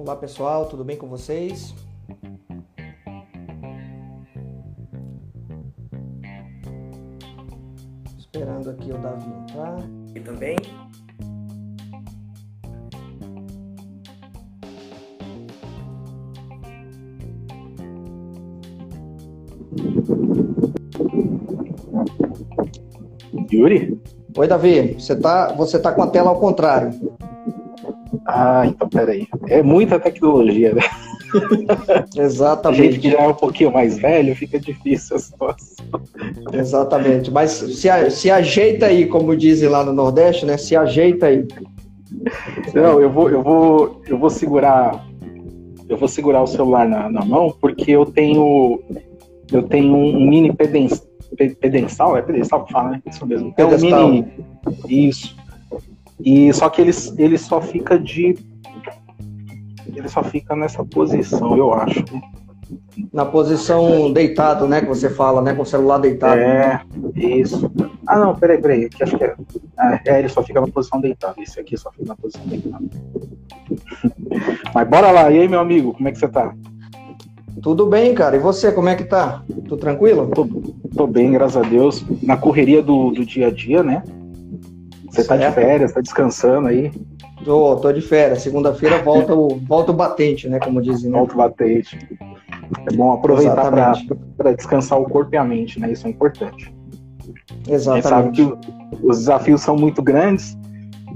Olá pessoal, tudo bem com vocês? Esperando aqui o Davi entrar. E também. Yuri? Oi, Davi. Você tá, você tá com a tela ao contrário. Ah, então peraí. É muita tecnologia, né? Exatamente. Gente que já é um pouquinho mais velho, fica difícil a situação. Exatamente. Mas se, se ajeita aí, como dizem lá no Nordeste, né? Se ajeita aí. Não, eu vou, eu vou, eu vou segurar, eu vou segurar o celular na, na mão porque eu tenho, eu tenho um mini pedestal, pedestal é pedestal fala, né? Isso mesmo. É um mini, isso. E só que ele, ele só fica de. Ele só fica nessa posição, eu acho. Na posição deitado, né? Que você fala, né? Com o celular deitado. É, isso. Ah, não, peraí, peraí. Aqui acho que é. É, ele só fica na posição deitado. Esse aqui só fica na posição deitado. Mas bora lá. E aí, meu amigo, como é que você tá? Tudo bem, cara. E você, como é que tá? Tudo tranquilo? Tô, tô bem, graças a Deus. Na correria do, do dia a dia, né? Você certo. tá de férias, tá descansando aí? Tô, tô de férias. Segunda-feira volta o, volta o batente, né? Como dizem. Né? Volta o batente. É bom aproveitar para descansar o corpo e a mente, né? Isso é importante. Exatamente. A gente sabe que os desafios são muito grandes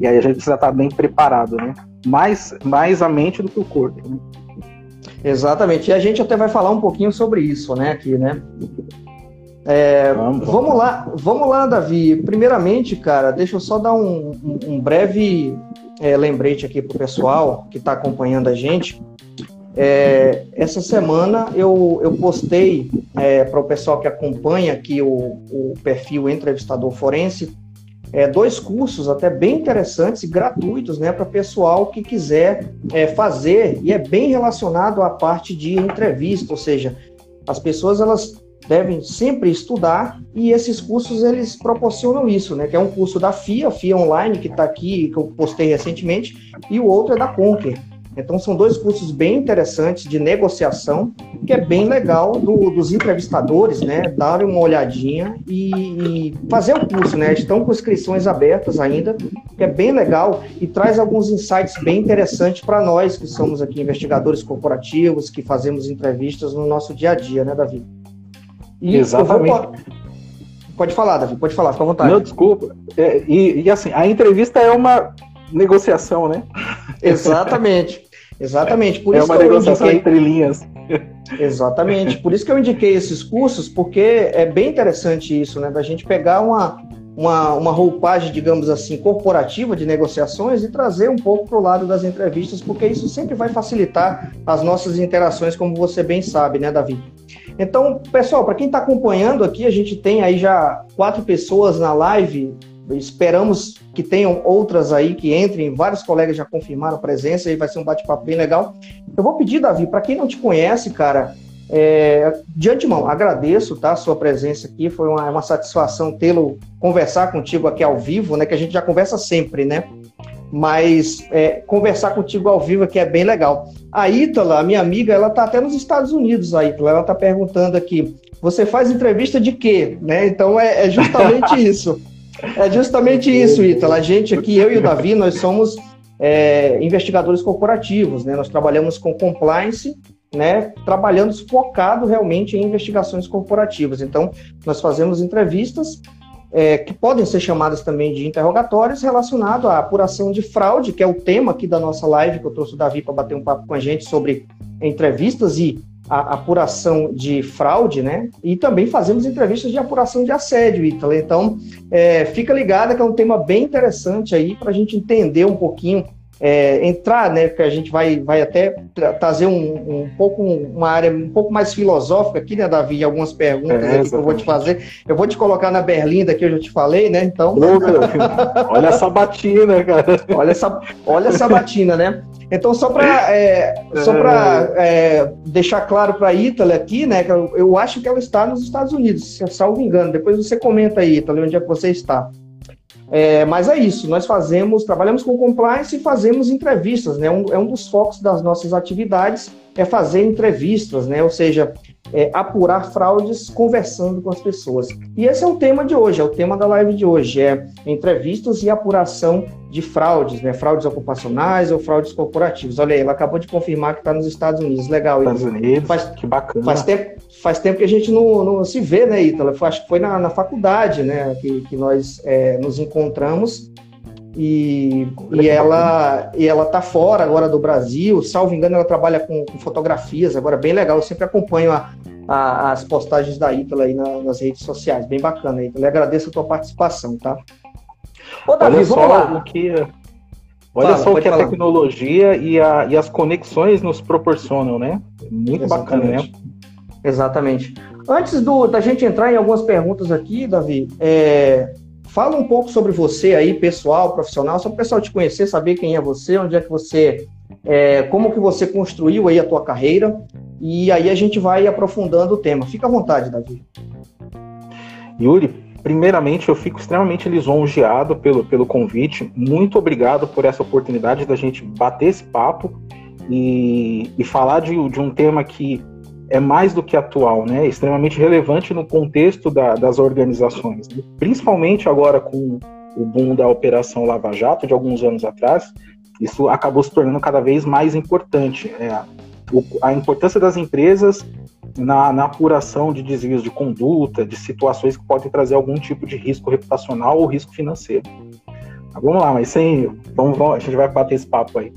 e aí a gente precisa estar bem preparado, né? Mais, mais a mente do que o corpo. Né? Exatamente. E a gente até vai falar um pouquinho sobre isso, né? Aqui, né? É, vamos, lá, vamos lá, Davi. Primeiramente, cara, deixa eu só dar um, um, um breve é, lembrete aqui para o pessoal que está acompanhando a gente. É, essa semana eu, eu postei é, para o pessoal que acompanha aqui o, o perfil Entrevistador Forense é, dois cursos até bem interessantes e gratuitos né, para pessoal que quiser é, fazer e é bem relacionado à parte de entrevista, ou seja, as pessoas elas devem sempre estudar e esses cursos eles proporcionam isso, né? Que é um curso da FIA, FIA Online, que está aqui, que eu postei recentemente, e o outro é da Conquer. Então são dois cursos bem interessantes de negociação, que é bem legal do, dos entrevistadores, né? Darem uma olhadinha e, e, fazer o curso, né? Estão com inscrições abertas ainda, que é bem legal e traz alguns insights bem interessantes para nós que somos aqui investigadores corporativos, que fazemos entrevistas no nosso dia a dia, né, Davi? E Exatamente. Pode falar, Davi, pode falar, fica à vontade. Não, desculpa. É, e, e, assim, a entrevista é uma negociação, né? Exatamente. Exatamente. Por é isso uma negociação indiquei... entre linhas. Exatamente. Por isso que eu indiquei esses cursos, porque é bem interessante isso, né? Da gente pegar uma, uma, uma roupagem, digamos assim, corporativa de negociações e trazer um pouco para o lado das entrevistas, porque isso sempre vai facilitar as nossas interações, como você bem sabe, né, Davi? Então, pessoal, para quem está acompanhando aqui, a gente tem aí já quatro pessoas na live. Esperamos que tenham outras aí que entrem. Vários colegas já confirmaram a presença e vai ser um bate-papo bem legal. Eu vou pedir, Davi, para quem não te conhece, cara, é, de antemão, agradeço tá, a sua presença aqui. Foi uma, uma satisfação tê-lo conversar contigo aqui ao vivo, né? Que a gente já conversa sempre, né? Mas é, conversar contigo ao vivo aqui é bem legal. A Ítala, minha amiga, ela está até nos Estados Unidos, a Ítala, ela está perguntando aqui, você faz entrevista de quê? Né? Então é, é justamente isso. É justamente isso, Ítala. A gente aqui, eu e o Davi, nós somos é, investigadores corporativos, né? Nós trabalhamos com compliance, né? Trabalhando focado realmente em investigações corporativas. Então, nós fazemos entrevistas é, que podem ser chamadas também de interrogatórios relacionado à apuração de fraude, que é o tema aqui da nossa live, que eu trouxe o Davi para bater um papo com a gente sobre entrevistas e a apuração de fraude, né? E também fazemos entrevistas de apuração de assédio, Ítala. Então, é, fica ligada que é um tema bem interessante aí para a gente entender um pouquinho é, entrar, né, que a gente vai, vai até trazer um, um pouco uma área um pouco mais filosófica aqui, né, Davi, algumas perguntas é, que eu vou te fazer. Eu vou te colocar na berlinda que eu já te falei, né? Então, olha essa batina, cara. Olha essa, olha essa batina, né? Então, só para é, só para é, deixar claro para a Ítala aqui, né, que eu, eu, acho que ela está nos Estados Unidos, se salvo engano. Depois você comenta aí, Ítala, onde é que você está. É, mas é isso, nós fazemos, trabalhamos com compliance e fazemos entrevistas, né? Um, é um dos focos das nossas atividades é fazer entrevistas, né? Ou seja, é, apurar fraudes conversando com as pessoas. E esse é o tema de hoje, é o tema da live de hoje, é entrevistas e apuração de fraudes, né? Fraudes ocupacionais ou fraudes corporativas. Olha aí, ela acabou de confirmar que está nos Estados Unidos. Legal, Estados Unidos, faz, que bacana. Faz tempo, faz tempo que a gente não, não se vê, né, Ítala? Acho que foi na, na faculdade, né, que, que nós é, nos encontramos e, e ela e ela tá fora agora do Brasil, salvo engano, ela trabalha com, com fotografias agora, bem legal. Eu sempre acompanho a, a, as postagens da Ítala aí na, nas redes sociais, bem bacana. Ítala. Agradeço a tua participação, tá? Ô, Davi, olha só lá. o que, olha Fala, só o que falar. a tecnologia e, a, e as conexões nos proporcionam, né? Muito Exatamente. bacana, né? Exatamente. Antes do, da gente entrar em algumas perguntas aqui, Davi, é, Fala um pouco sobre você aí, pessoal, profissional, só para o pessoal te conhecer, saber quem é você, onde é que você, é, como que você construiu aí a tua carreira, e aí a gente vai aprofundando o tema. Fica à vontade, Davi. Yuri, primeiramente eu fico extremamente lisonjeado pelo, pelo convite. Muito obrigado por essa oportunidade da gente bater esse papo e, e falar de, de um tema que é mais do que atual, né? É extremamente relevante no contexto da, das organizações, né? principalmente agora com o boom da Operação Lava Jato de alguns anos atrás, isso acabou se tornando cada vez mais importante. É, o, a importância das empresas na, na, apuração de desvios de conduta, de situações que podem trazer algum tipo de risco reputacional ou risco financeiro. Mas vamos lá, mas sem. Vamos, vamos, a gente vai bater esse papo aí.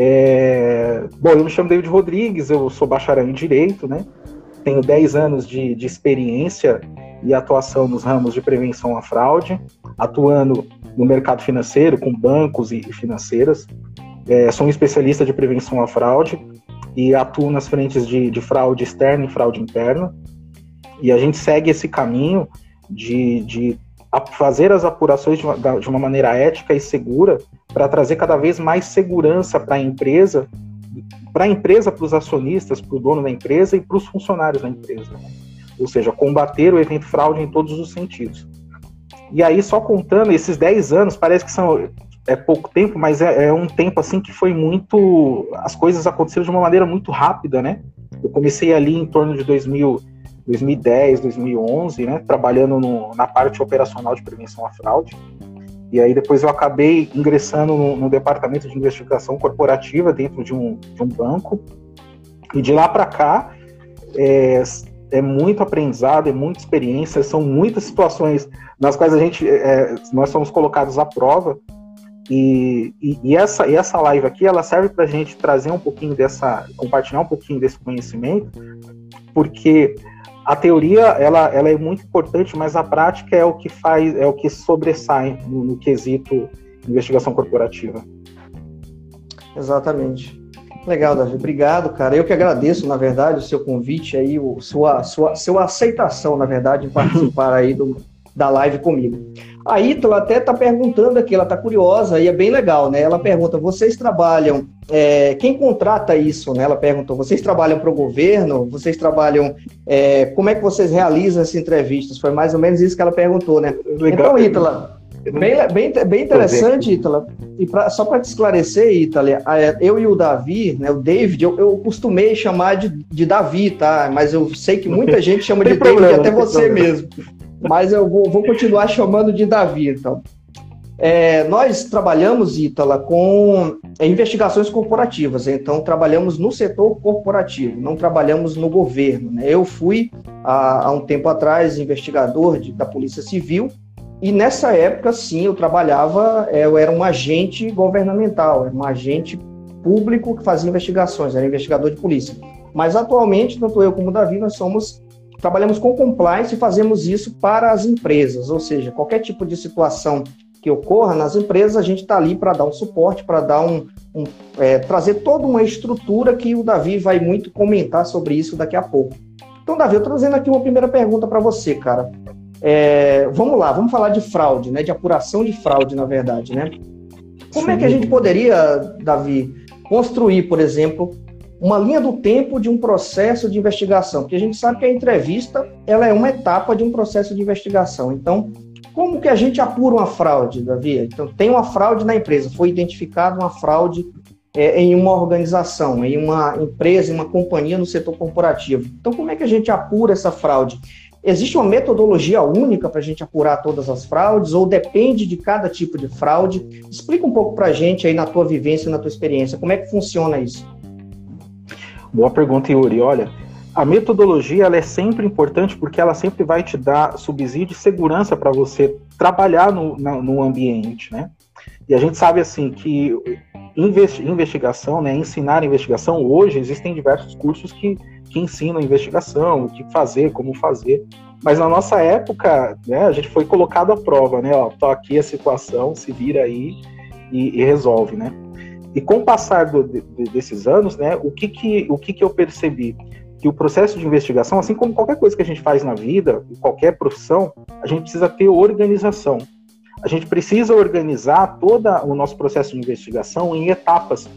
É... Bom, eu me chamo David Rodrigues, eu sou bacharel em Direito, né? Tenho 10 anos de, de experiência e atuação nos ramos de prevenção à fraude, atuando no mercado financeiro, com bancos e financeiras. É, sou um especialista de prevenção à fraude e atuo nas frentes de, de fraude externa e fraude interna. E a gente segue esse caminho de, de fazer as apurações de uma, de uma maneira ética e segura para trazer cada vez mais segurança para a empresa, para a empresa, para os acionistas, para o dono da empresa e para os funcionários da empresa. Ou seja, combater o evento fraude em todos os sentidos. E aí, só contando esses 10 anos, parece que são é pouco tempo, mas é, é, um tempo assim que foi muito. As coisas aconteceram de uma maneira muito rápida, né? Eu comecei ali em torno de 2000, 2010, 2011, né? Trabalhando no, na parte operacional de prevenção à fraude. E aí depois eu acabei ingressando no, no departamento de investigação corporativa dentro de um, de um banco. E de lá para cá é, é, muito aprendizado, é muita experiência, são muitas situações nas quais a gente é, nós somos colocados à prova. E, e, e, essa, e essa live aqui ela serve para a gente trazer um pouquinho dessa, compartilhar um pouquinho desse conhecimento, porque a teoria ela, ela é muito importante, mas a prática é o que faz, é o que sobressai no, no quesito investigação corporativa. Exatamente. Legal, Davi. Obrigado, cara. Eu que agradeço, na verdade, o seu convite aí, o, sua, sua, sua aceitação, na verdade, em participar aí do, da live comigo. A Ítala até está perguntando aqui, ela está curiosa e é bem legal, né? Ela pergunta: vocês trabalham, é, quem contrata isso? Né? Ela perguntou: vocês trabalham para o governo? Vocês trabalham, é, como é que vocês realizam essas entrevistas? Foi mais ou menos isso que ela perguntou, né? Legal. Então, Ítala, bem, bem, bem interessante, Ítala. E pra, só para te esclarecer, Ítala, eu e o Davi, né, o David, eu, eu costumei chamar de, de Davi, tá? Mas eu sei que muita gente chama de David, até você problema. mesmo mas eu vou, vou, continuar chamando de Davi, então. É, nós trabalhamos, Ítala, com é, investigações corporativas, então trabalhamos no setor corporativo, não trabalhamos no governo. Né? Eu fui, há, há, um tempo atrás, investigador de, da Polícia Civil, e nessa época, sim, eu trabalhava, é, eu era um agente governamental, era um agente público que fazia investigações, era investigador de polícia. Mas atualmente, tanto eu como o Davi, nós somos trabalhamos com compliance e fazemos isso para as empresas, ou seja, qualquer tipo de situação que ocorra nas empresas, a gente está ali para dar um suporte, para dar um, um é, trazer toda uma estrutura que o Davi vai muito comentar sobre isso daqui a pouco. Então, Davi, eu trazendo aqui uma primeira pergunta para você, cara. É, vamos lá, vamos falar de fraude, né? De apuração de fraude, na verdade, né? Como Sim. é que a gente poderia, Davi, construir, por exemplo, uma linha do tempo de um processo de investigação, porque a gente sabe que a entrevista ela é uma etapa de um processo de investigação. Então, como que a gente apura uma fraude, Davi? Então, tem uma fraude na empresa, foi identificada uma fraude é, em uma organização, em uma empresa, em uma companhia no setor corporativo. Então, como é que a gente apura essa fraude? Existe uma metodologia única para a gente apurar todas as fraudes ou depende de cada tipo de fraude? Explica um pouco para a gente aí na tua vivência, na tua experiência, como é que funciona isso? Boa pergunta, Yuri. Olha, a metodologia ela é sempre importante porque ela sempre vai te dar subsídio e segurança para você trabalhar no, na, no ambiente, né? E a gente sabe assim que investigação, né, ensinar investigação, hoje existem diversos cursos que, que ensinam investigação, o que fazer, como fazer. Mas na nossa época, né, a gente foi colocado à prova, né? Ó, tô aqui a situação, se vira aí e, e resolve, né? E com o passar do, de, desses anos, né, o que que, o que que eu percebi? Que o processo de investigação, assim como qualquer coisa que a gente faz na vida, qualquer profissão, a gente precisa ter organização a gente precisa organizar todo o nosso processo de investigação em etapas.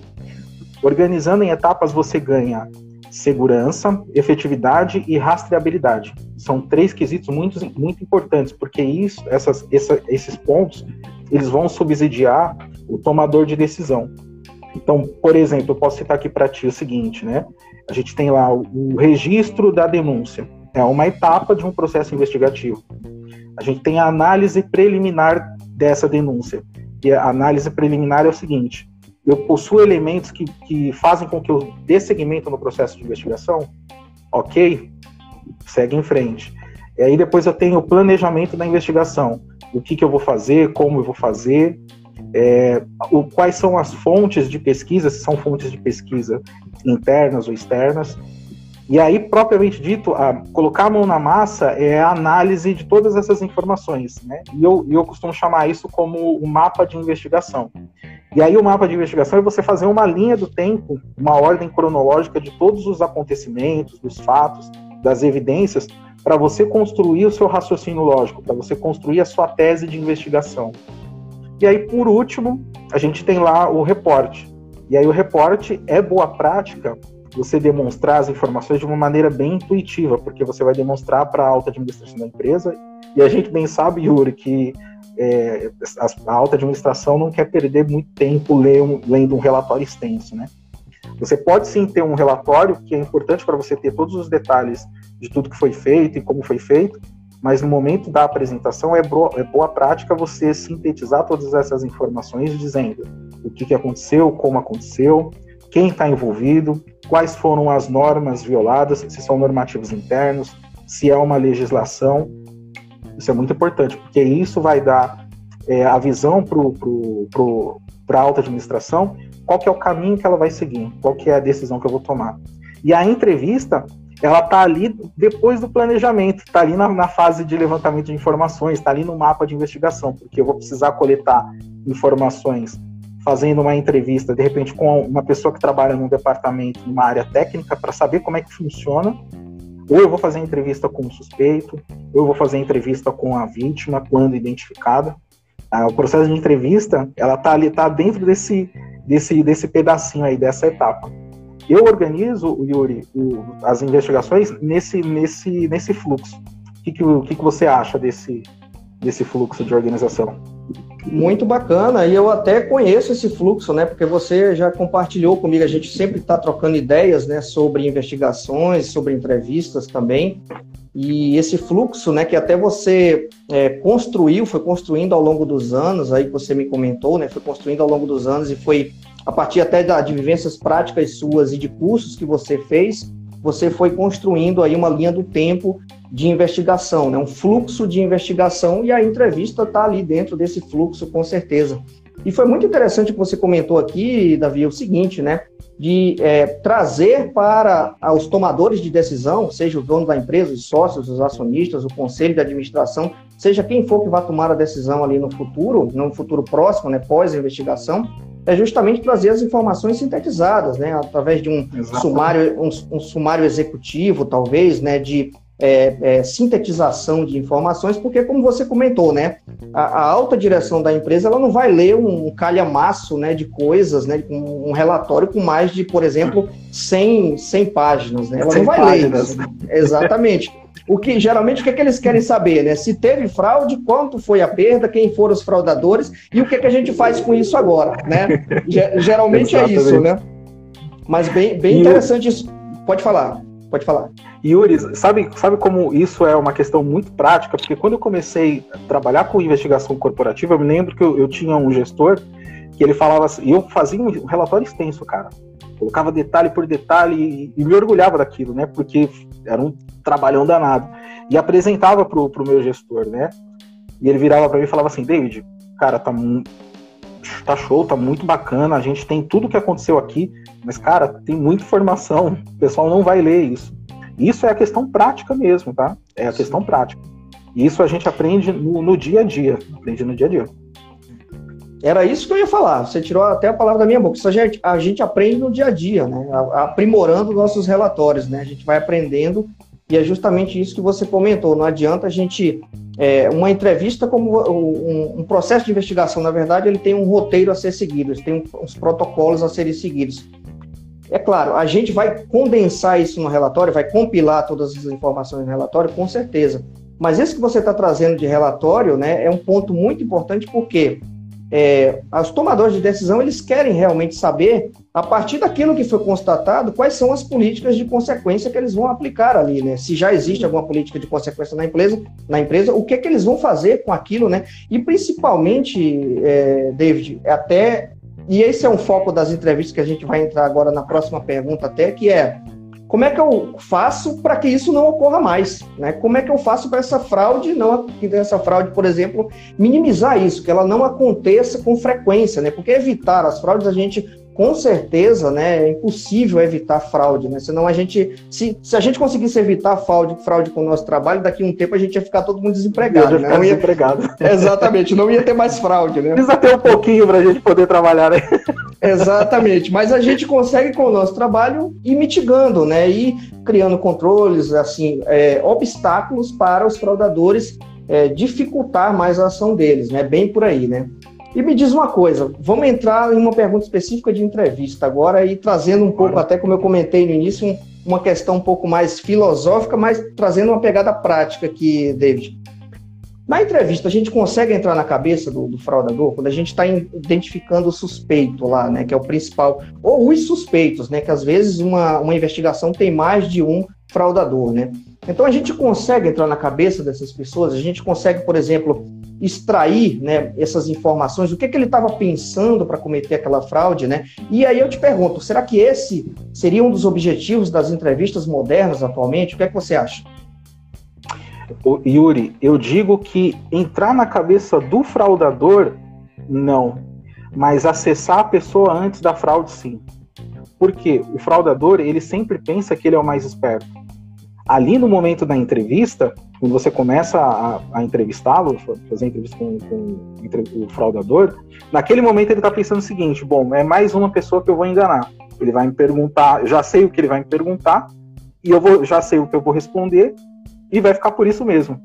Organizando em etapas, você ganha segurança, efetividade e rastreabilidade. São três quesitos muito, muito importantes, porque isso, essas, essa, esses pontos eles vão subsidiar o tomador de decisão. Então, por exemplo, eu posso citar aqui para ti o seguinte, né? A gente tem lá o, registro da denúncia. É uma etapa de um processo investigativo. A gente tem a análise preliminar dessa denúncia. E a análise preliminar é o seguinte: eu possuo elementos que, que fazem com que eu dê seguimento no processo de investigação? Ok, segue em frente. E aí depois eu tenho o planejamento da investigação. O que, que eu vou fazer, como eu vou fazer, é, o, quais são as fontes de pesquisa, se são fontes de pesquisa internas ou externas, e aí, propriamente dito, a, colocar a mão na massa é a análise de todas essas informações, né? E eu, eu costumo chamar isso como o mapa de investigação. E aí, o mapa de investigação é você fazer uma linha do tempo, uma ordem cronológica de todos os acontecimentos, dos fatos, das evidências, para você construir o seu raciocínio lógico, para você construir a sua tese de investigação. E aí, por último, a gente tem lá o reporte. E aí, o reporte é boa prática você demonstrar as informações de uma maneira bem intuitiva, porque você vai demonstrar para a alta administração da empresa, e a gente bem sabe, Yuri, que é, a alta administração não quer perder muito tempo lendo um relatório extenso, né? Você pode sim ter um relatório que é importante para você ter todos os detalhes de tudo que foi feito e como foi feito, mas no momento da apresentação é boa, é boa prática você sintetizar todas essas informações dizendo o que, que aconteceu, como aconteceu, quem está envolvido, quais foram as normas violadas, se são normativos internos, se é uma legislação. Isso é muito importante, porque isso vai dar é, a visão para a alta administração, qual que é o caminho que ela vai seguir, qual que é a decisão que eu vou tomar. E a entrevista, ela está ali depois do planejamento, está ali na, na, fase de levantamento de informações, está ali no mapa de investigação, porque eu vou precisar coletar informações fazendo uma entrevista, de repente, com uma pessoa que trabalha num departamento, numa área técnica, para saber como é que funciona. Ou eu vou fazer entrevista com o suspeito, ou eu vou fazer entrevista com a vítima, quando identificada. Ah, o processo de entrevista, ela tá ali, tá dentro desse, desse, desse pedacinho aí, dessa etapa. Eu organizo, Yuri, o, as investigações nesse, nesse, nesse fluxo. O que, que, o que, que você acha desse, desse fluxo de organização? Muito bacana, e eu até conheço esse fluxo, né? Porque você já compartilhou comigo, a gente sempre está trocando ideias, né? Sobre investigações, sobre entrevistas também. E esse fluxo, né? Que até você é, construiu, foi construindo ao longo dos anos, aí você me comentou, né? Foi construindo ao longo dos anos e foi a partir até da, de vivências práticas suas e de cursos que você fez, você foi construindo aí uma linha do tempo de investigação, né? um fluxo de investigação, e a entrevista está ali dentro desse fluxo, com certeza. E foi muito interessante que você comentou aqui, Davi, o seguinte, né? De é, trazer para os tomadores de decisão, seja o dono da empresa, os sócios, os acionistas, o conselho de administração, seja quem for que vai tomar a decisão ali no futuro, no futuro próximo, né, pós-investigação, é justamente trazer as informações sintetizadas, né, através de um sumário, um, um, sumário executivo, talvez, né, de é, é, sintetização de informações, porque como você comentou, né, a, a, alta direção da empresa ela não vai ler um calhamaço, né, de coisas, né, um, um relatório com mais de, por exemplo, 100, 100 páginas, né, ela não vai páginas. ler isso. Exatamente. O que geralmente o que, é que eles querem saber, né? Se teve fraude, quanto foi a perda, quem foram os fraudadores e o que, é que a gente faz com isso agora, né? Geralmente é isso, né? Mas bem, bem interessante isso. Pode falar, pode falar. Yuri, sabe, sabe como isso é uma questão muito prática? Porque quando eu comecei a trabalhar com investigação corporativa, eu me lembro que eu, eu tinha um gestor que ele falava assim, e eu fazia um relatório extenso, cara. Colocava detalhe por detalhe e, e me orgulhava daquilo, né? Porque era um trabalhão danado. E apresentava pro, pro meu gestor, né? E ele virava para mim e falava assim, David, cara, tá, tá show, tá muito bacana, a gente tem tudo que aconteceu aqui, mas, cara, tem muita informação, o pessoal não vai ler isso. Isso é a questão prática mesmo, tá? É a questão prática. E isso a gente aprende no, no dia a dia, aprende no dia a dia. Era isso que eu ia falar. Você tirou até a palavra da minha boca. Isso a gente, a gente aprende no dia a dia, né? Aprimorando nossos relatórios, né? A gente vai aprendendo e é justamente isso que você comentou. Não adianta a gente. É, uma entrevista, como um, um, processo de investigação, na verdade, ele tem um roteiro a ser seguido, tem uns protocolos a serem seguidos. É claro, a gente vai condensar isso no relatório, vai compilar todas as informações no relatório, com certeza. Mas esse que você está trazendo de relatório né, é um ponto muito importante, porque é, os tomadores de decisão eles querem realmente saber, a partir daquilo que foi constatado, quais são as políticas de consequência que eles vão aplicar ali, né? Se já existe alguma política de consequência na empresa, na empresa, o que, é que eles vão fazer com aquilo, né? E principalmente, é, David, até e esse é um foco das entrevistas que a gente vai entrar agora na próxima pergunta, até que é como é que eu faço para que isso não ocorra mais? Né? Como é que eu faço para essa fraude, não essa fraude, por exemplo, minimizar isso, que ela não aconteça com frequência, né? Porque evitar as fraudes a gente com certeza, né, é impossível evitar fraude, né? Senão a gente, se, se a gente conseguisse evitar fraude, fraude com o nosso trabalho, daqui a um tempo a gente ia ficar todo mundo desempregado, né? Não ia desempregado. Exatamente, não ia ter mais fraude, né? Precisa ter um pouquinho para a gente poder trabalhar, né? Exatamente, mas a gente consegue com o nosso trabalho ir mitigando, né? E criando controles, assim, é, obstáculos para os fraudadores é, dificultar mais a ação deles, né? Bem por aí, né? E me diz uma coisa, vamos entrar em uma pergunta específica de entrevista agora e trazendo um pouco, até como eu comentei no início, uma questão um pouco mais filosófica, mas trazendo uma pegada prática aqui, David. Na entrevista, a gente consegue entrar na cabeça do, do fraudador quando a gente está identificando o suspeito lá, né, que é o principal, ou os suspeitos, né, que às vezes uma, uma investigação tem mais de um fraudador, né? Então a gente consegue entrar na cabeça dessas pessoas, a gente consegue, por exemplo, extrair né, essas informações, o que, que ele estava pensando para cometer aquela fraude, né? E aí eu te pergunto, será que esse seria um dos objetivos das entrevistas modernas atualmente? O que é que você acha? O Yuri, eu digo que entrar na cabeça do fraudador, não. Mas acessar a pessoa antes da fraude, sim. Porque o fraudador, ele sempre pensa que ele é o mais esperto. Ali no momento da entrevista, quando você começa a, a entrevistá-lo, fazer entrevista com, com, o fraudador, naquele momento ele está pensando o seguinte: bom, é mais uma pessoa que eu vou enganar. Ele vai me perguntar, já sei o que ele vai me perguntar, e eu vou, já sei o que eu vou responder, e vai ficar por isso mesmo.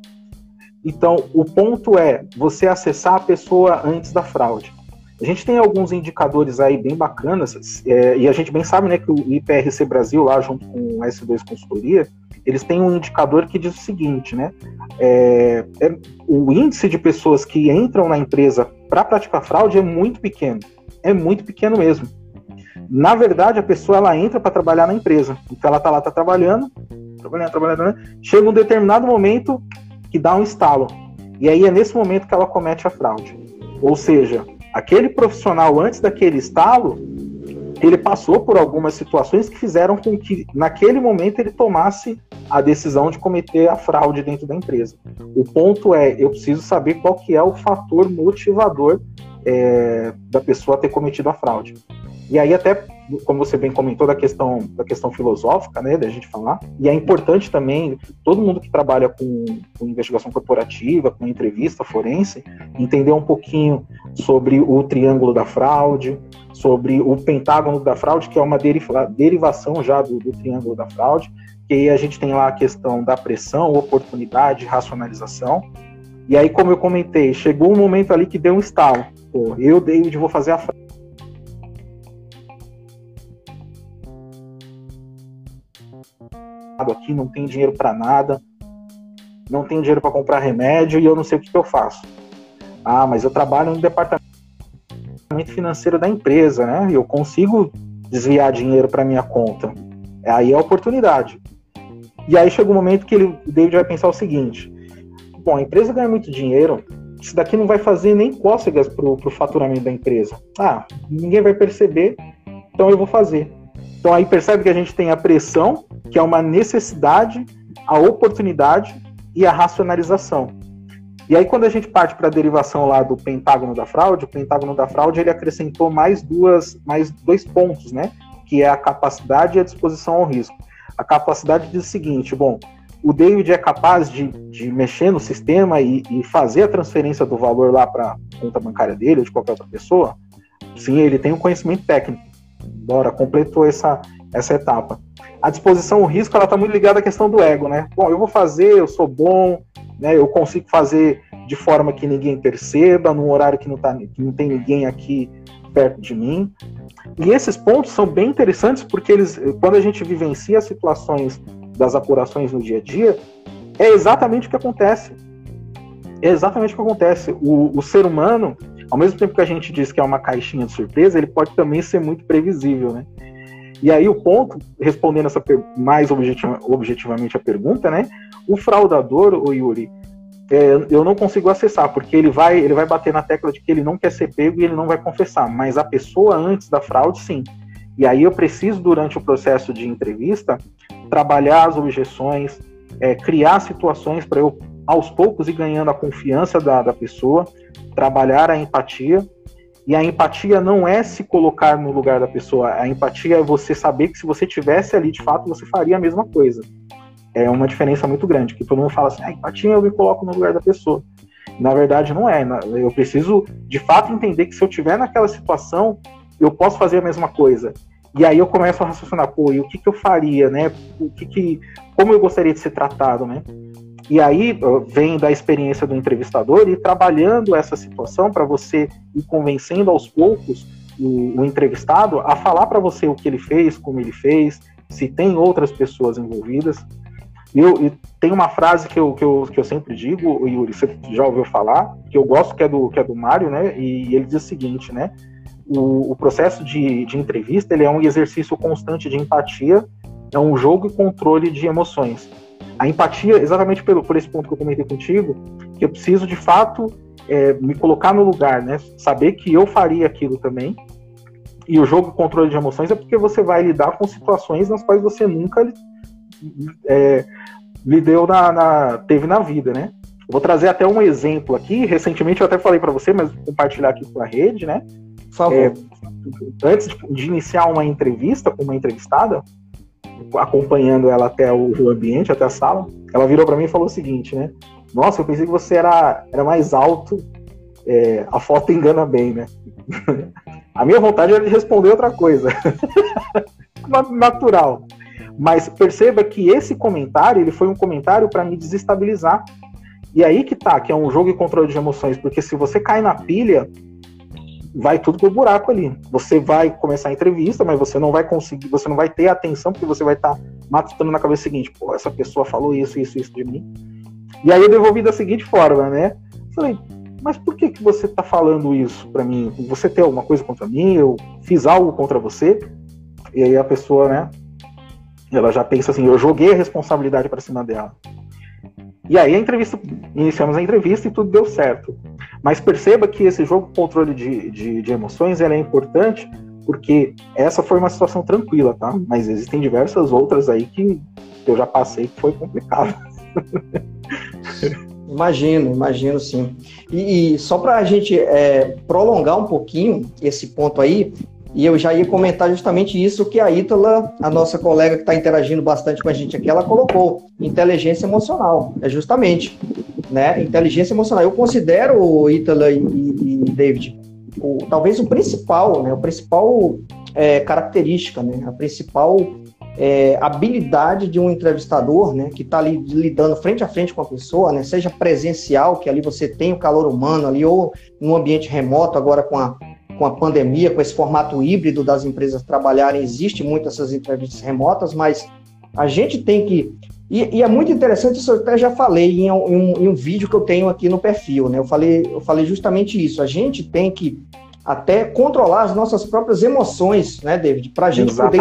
Então, o ponto é você acessar a pessoa antes da fraude. A gente tem alguns indicadores aí bem bacanas, é, e a gente bem sabe né, que o IPRC Brasil, lá junto com o S2 Consultoria, eles têm um indicador que diz o seguinte, né? É, é, o índice de pessoas que entram na empresa para praticar fraude é muito pequeno. É muito pequeno mesmo. Na verdade, a pessoa ela entra para trabalhar na empresa. Então ela está lá, está trabalhando, trabalhando, trabalhando, né? chega um determinado momento que dá um estalo. E aí é nesse momento que ela comete a fraude. Ou seja, aquele profissional antes daquele estalo, ele passou por algumas situações que fizeram com que, naquele momento, ele tomasse a decisão de cometer a fraude dentro da empresa. O ponto é, eu preciso saber qual que é o fator motivador é, da pessoa ter cometido a fraude. E aí até, como você bem comentou, da questão, da questão filosófica, né, da gente falar, e é importante também, todo mundo que trabalha com, com investigação corporativa, com entrevista forense, entender um pouquinho sobre o triângulo da fraude, sobre o pentágono da fraude, que é uma deriva, derivação já do, do triângulo da fraude, que aí a gente tem lá a questão da pressão, oportunidade, racionalização. E aí, como eu comentei, chegou um momento ali que deu um estalo. Pô, eu, David, vou fazer a fraude. Aqui não tem dinheiro para nada. não tenho dinheiro para comprar remédio e eu não sei o que, que eu faço. Ah, mas eu trabalho no departamento financeiro da empresa, né? Eu consigo desviar dinheiro para minha conta. Aí é a oportunidade. E aí chega um momento que ele, o David vai pensar o seguinte: bom, a empresa ganha muito dinheiro, isso daqui não vai fazer nem cócegas para o faturamento da empresa. Ah, ninguém vai perceber, então eu vou fazer. Então aí percebe que a gente tem a pressão, que é uma necessidade, a oportunidade e a racionalização. E aí quando a gente parte para a derivação lá do pentágono da fraude, o pentágono da fraude ele acrescentou mais duas, mais dois pontos, né? Que é a capacidade e a disposição ao risco. A capacidade diz o seguinte, bom, o David é capaz de, de mexer no sistema e, e fazer a transferência do valor lá para conta bancária dele ou de qualquer outra pessoa? Sim, ele tem um conhecimento técnico. Bora, completou essa, essa etapa. A disposição ao risco ela está muito ligada à questão do ego, né? Bom, eu vou fazer, eu sou bom, né? Eu consigo fazer de forma que ninguém perceba, num horário que não, tá, que não tem ninguém aqui perto de mim. E esses pontos são bem interessantes porque eles, quando a gente vivencia situações das apurações no dia a dia, é exatamente o que acontece. É exatamente o que acontece. O, o ser humano, ao mesmo tempo que a gente diz que é uma caixinha de surpresa, ele pode também ser muito previsível, né? E aí o ponto, respondendo essa mais objetiva, objetivamente a pergunta, né? O fraudador, o Yuri, é, eu não consigo acessar, porque ele vai, ele vai bater na tecla de que ele não quer ser pego e ele não vai confessar. Mas a pessoa antes da fraude, sim. E aí eu preciso, durante o processo de entrevista, trabalhar as objeções, é, criar situações para eu, aos poucos, ir ganhando a confiança da, da pessoa, trabalhar a empatia. E a empatia não é se colocar no lugar da pessoa, a empatia é você saber que se você tivesse ali de fato, você faria a mesma coisa. É uma diferença muito grande, que todo mundo fala assim, a empatia eu me coloco no lugar da pessoa. Na verdade, não é. Eu preciso, de fato, entender que se eu estiver naquela situação, eu posso fazer a mesma coisa. E aí eu começo a raciocinar, pô, e o que, que eu faria, né? O que, que como eu gostaria de ser tratado, né? E aí vem da experiência do entrevistador e trabalhando essa situação para você ir convencendo aos poucos o, o entrevistado a falar para você o que ele fez, como ele fez, se tem outras pessoas envolvidas. Eu, e tem uma frase que eu, que, eu, que eu sempre digo, Yuri, você já ouviu falar, que eu gosto, que é do, que é do Mário, né? E ele diz o seguinte, né? o, o processo de, de entrevista ele é um exercício constante de empatia, é um jogo e controle de emoções. A empatia, exatamente pelo, por esse ponto que eu comentei contigo, que eu preciso de fato é, me colocar no lugar, né? Saber que eu faria aquilo também. E o jogo controle de emoções é porque você vai lidar com situações nas quais você nunca é, lidou na, na, teve na vida, né? Vou trazer até um exemplo aqui. Recentemente eu até falei para você, mas vou compartilhar aqui com a rede, né? É, antes de iniciar uma entrevista com uma entrevistada, acompanhando ela até o, ambiente, até a sala, ela virou para mim e falou o seguinte, né? Nossa, eu pensei que você era, era mais alto, é, a foto engana bem, né? a minha vontade era de responder outra coisa. Natural. Mas perceba que esse comentário, ele foi um comentário para me desestabilizar. E aí que tá, que é um jogo de controle de emoções, porque se você cai na pilha, vai tudo pro buraco ali. Você vai começar a entrevista, mas você não vai conseguir, você não vai ter atenção, porque você vai estar tá matutando na cabeça seguinte, pô, essa pessoa falou isso, isso, isso de mim. E aí eu devolvi da seguinte forma, né? Falei, mas por que, que você tá falando isso para mim? Você tem alguma coisa contra mim? Eu fiz algo contra você? E aí a pessoa, né? Ela já pensa assim, eu joguei a responsabilidade para cima dela. E aí a entrevista, iniciamos a entrevista e tudo deu certo. Mas perceba que esse jogo controle de, de, de emoções é importante porque essa foi uma situação tranquila, tá? Mas existem diversas outras aí que eu já passei que foi complicado. Imagino, imagino sim. E, e só para a gente é, prolongar um pouquinho esse ponto aí, e eu já ia comentar justamente isso que a Ítala, a nossa colega que está interagindo bastante com a gente aqui, ela colocou: inteligência emocional. É justamente, né? Inteligência emocional. Eu considero, Ítala e, e, David, o, talvez o principal, né? O principal é, característica, né? A principal é, habilidade de um entrevistador, né, que está ali lidando frente a frente com a pessoa, né, seja presencial, que ali você tem o calor humano ali, ou num ambiente remoto, agora com a, com a pandemia, com esse formato híbrido das empresas trabalharem, existe muito essas entrevistas remotas, mas a gente tem que E, e, é muito interessante, isso eu até já falei em um, em um, vídeo que eu tenho aqui no perfil, né? Eu falei, eu falei justamente isso. A gente tem que até controlar as nossas próprias emoções, né, David? Para gente poder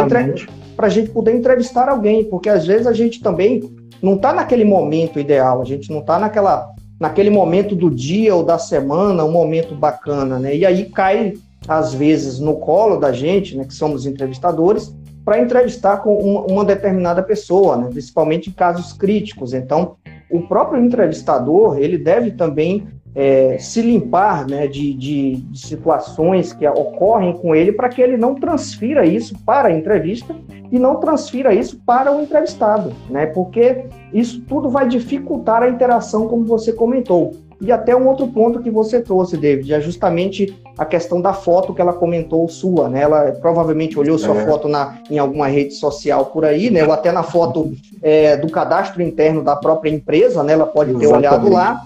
para a gente poder entrevistar alguém, porque às vezes a gente também não está naquele momento ideal, a gente não está naquela naquele momento do dia ou da semana, um momento bacana, né? E aí cai às vezes no colo da gente, né, que somos entrevistadores, para entrevistar com uma, determinada pessoa, né, principalmente em casos críticos. Então, o próprio entrevistador ele deve também é, se limpar né, de, de, de, situações que ocorrem com ele para que ele não transfira isso para a entrevista e não transfira isso para o entrevistado, né? Porque isso tudo vai dificultar a interação, como você comentou. E até um outro ponto que você trouxe, David, é justamente a questão da foto que ela comentou sua, né? Ela provavelmente olhou sua é. foto na, em alguma rede social por aí, né? Ou até na foto é, do cadastro interno da própria empresa, né? Ela pode ter Exatamente. olhado lá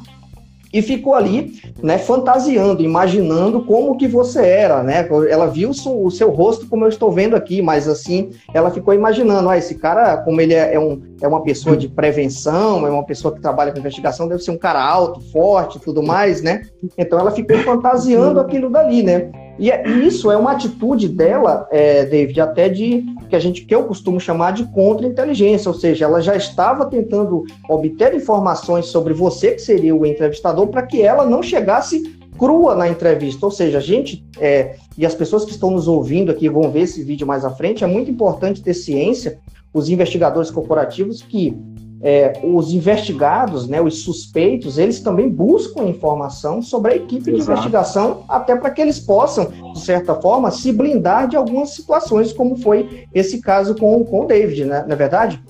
e ficou ali, né, fantasiando, imaginando como que você era, né? Ela viu o seu rosto como eu estou vendo aqui, mas assim, ela ficou imaginando, ah, esse cara, como ele é, é, um, é uma pessoa de prevenção, é uma pessoa que trabalha com investigação, deve ser um cara alto, forte, tudo mais, né? Então ela ficou fantasiando aquilo dali, né? E é, isso é uma atitude dela, é, David, até de que a gente que eu costumo chamar de contra-inteligência, ou seja, ela já estava tentando obter informações sobre você, que seria o entrevistador, para que ela não chegasse crua na entrevista. Ou seja, a gente é, e as pessoas que estão nos ouvindo aqui vão ver esse vídeo mais à frente, é muito importante ter ciência, os investigadores corporativos, que é, os investigados, né, os suspeitos, eles também buscam informação sobre a equipe Exato. de investigação, até para que eles possam, de certa forma, se blindar de algumas situações, como foi esse caso com, com o David, né? não é verdade?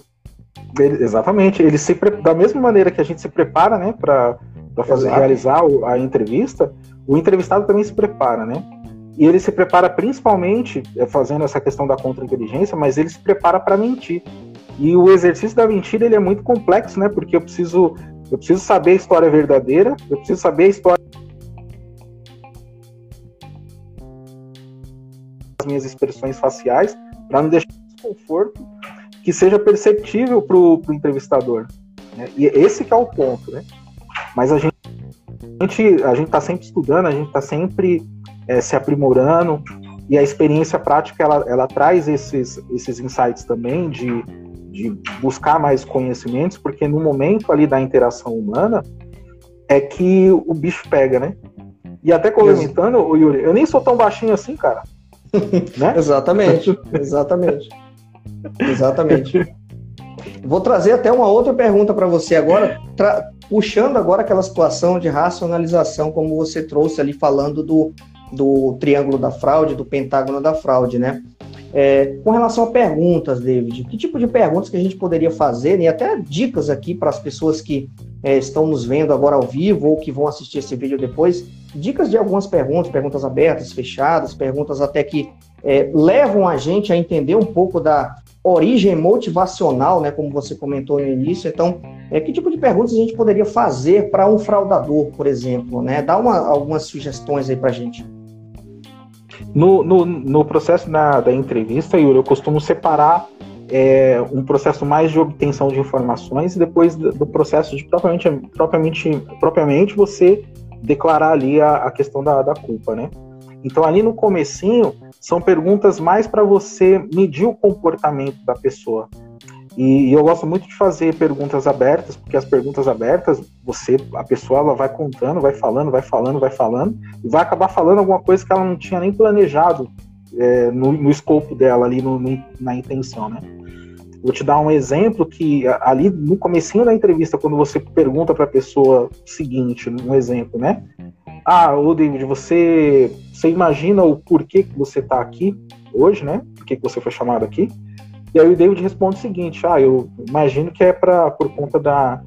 Exatamente. Ele se da mesma maneira que a gente se prepara, né, para fazer realizar a entrevista, o entrevistado também se prepara, né? E ele se prepara principalmente é, fazendo essa questão da contra-inteligência, mas ele se prepara para mentir. E o exercício da mentira ele é muito complexo, né? Porque eu preciso, eu preciso saber a história verdadeira, eu preciso saber a história das minhas expressões faciais para não deixar desconforto que seja perceptível para o entrevistador. Né? E esse que é o ponto, né? Mas a gente a gente está sempre estudando, a gente está sempre é, se aprimorando e a experiência prática ela, ela traz esses, esses insights também de de buscar mais conhecimentos, porque no momento ali da interação humana é que o bicho pega, né? E até comentando, o Yuri, eu nem sou tão baixinho assim, cara. né? exatamente, exatamente. Exatamente. Vou trazer até uma outra pergunta para você agora, puxando agora aquela situação de racionalização, como você trouxe ali, falando do, do triângulo da fraude, do pentágono da fraude, né? É, com relação a perguntas, David, que tipo de perguntas que a gente poderia fazer, né, e até dicas aqui para as pessoas que é, estão nos vendo agora ao vivo ou que vão assistir esse vídeo depois, dicas de algumas perguntas, perguntas abertas, fechadas, perguntas até que é, levam a gente a entender um pouco da origem motivacional, né, como você comentou no início. Então, é, que tipo de perguntas a gente poderia fazer para um fraudador, por exemplo, né? Dá uma, algumas sugestões aí para a gente. No, no, no processo da, da entrevista, Yuri, eu costumo separar é, um processo mais de obtenção de informações e depois do, do processo de propriamente, propriamente, propriamente você declarar ali a, a questão da, da culpa, né? Então ali no comecinho são perguntas mais para você medir o comportamento da pessoa. E, eu gosto muito de fazer perguntas abertas, porque as perguntas abertas, você, a pessoa, ela vai contando, vai falando, vai falando, vai falando, e vai acabar falando alguma coisa que ela não tinha nem planejado é, no, no, escopo dela ali, no, no, na intenção, né? Vou te dar um exemplo que ali no comecinho da entrevista, quando você pergunta para a pessoa seguinte, um exemplo, né? Ah, ô David, você, você imagina o porquê que você está aqui hoje, né? Por que, que você foi chamado aqui? E aí o David responde o seguinte: ah, eu imagino que é pra, por conta da,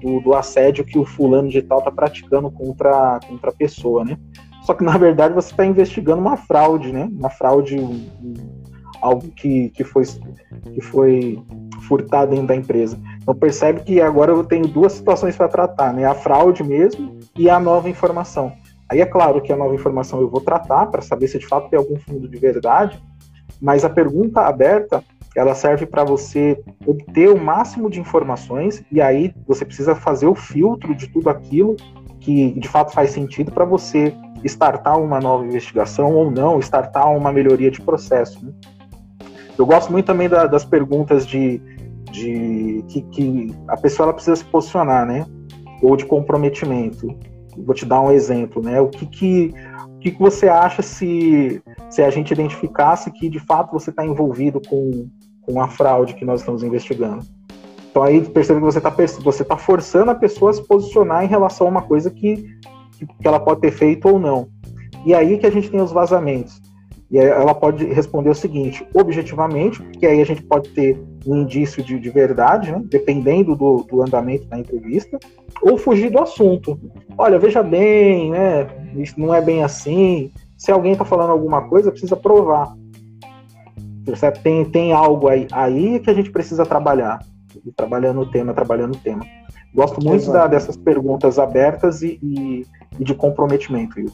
do, do assédio que o fulano de tal tá praticando contra, contra a pessoa, né? Só que na verdade você está investigando uma fraude, né? Uma fraude, algo que, que, foi, que foi furtado dentro da empresa. Então percebe que agora eu tenho duas situações para tratar, né? A fraude mesmo e a nova informação. Aí é claro que a nova informação eu vou tratar para saber se de fato tem algum fundo de verdade, mas a pergunta aberta ela serve para você obter o máximo de informações e aí você precisa fazer o filtro de tudo aquilo que de fato faz sentido para você startar uma nova investigação ou não, startar uma melhoria de processo. Né? Eu gosto muito também da, das perguntas de, de que, que, a pessoa ela precisa se posicionar, né? Ou de comprometimento. Vou te dar um exemplo, né? O que, que, o que, que você acha se, se a gente identificasse que de fato você está envolvido com, com a fraude que nós estamos investigando? Então aí percebe que você está você tá forçando a pessoa a se posicionar em relação a uma coisa que, que, ela pode ter feito ou não. E aí que a gente tem os vazamentos. E ela pode responder o seguinte, objetivamente, porque aí a gente pode ter um indício de, de verdade, né, dependendo do, do, andamento da entrevista, ou fugir do assunto. Olha, veja bem, né, isso não é bem assim. Se alguém está falando alguma coisa, precisa provar. Percebe? Tem, tem algo aí, aí que a gente precisa trabalhar. Trabalhando o tema, trabalhando o tema. Gosto muito da, dessas perguntas abertas e, e, e de comprometimento. Viu?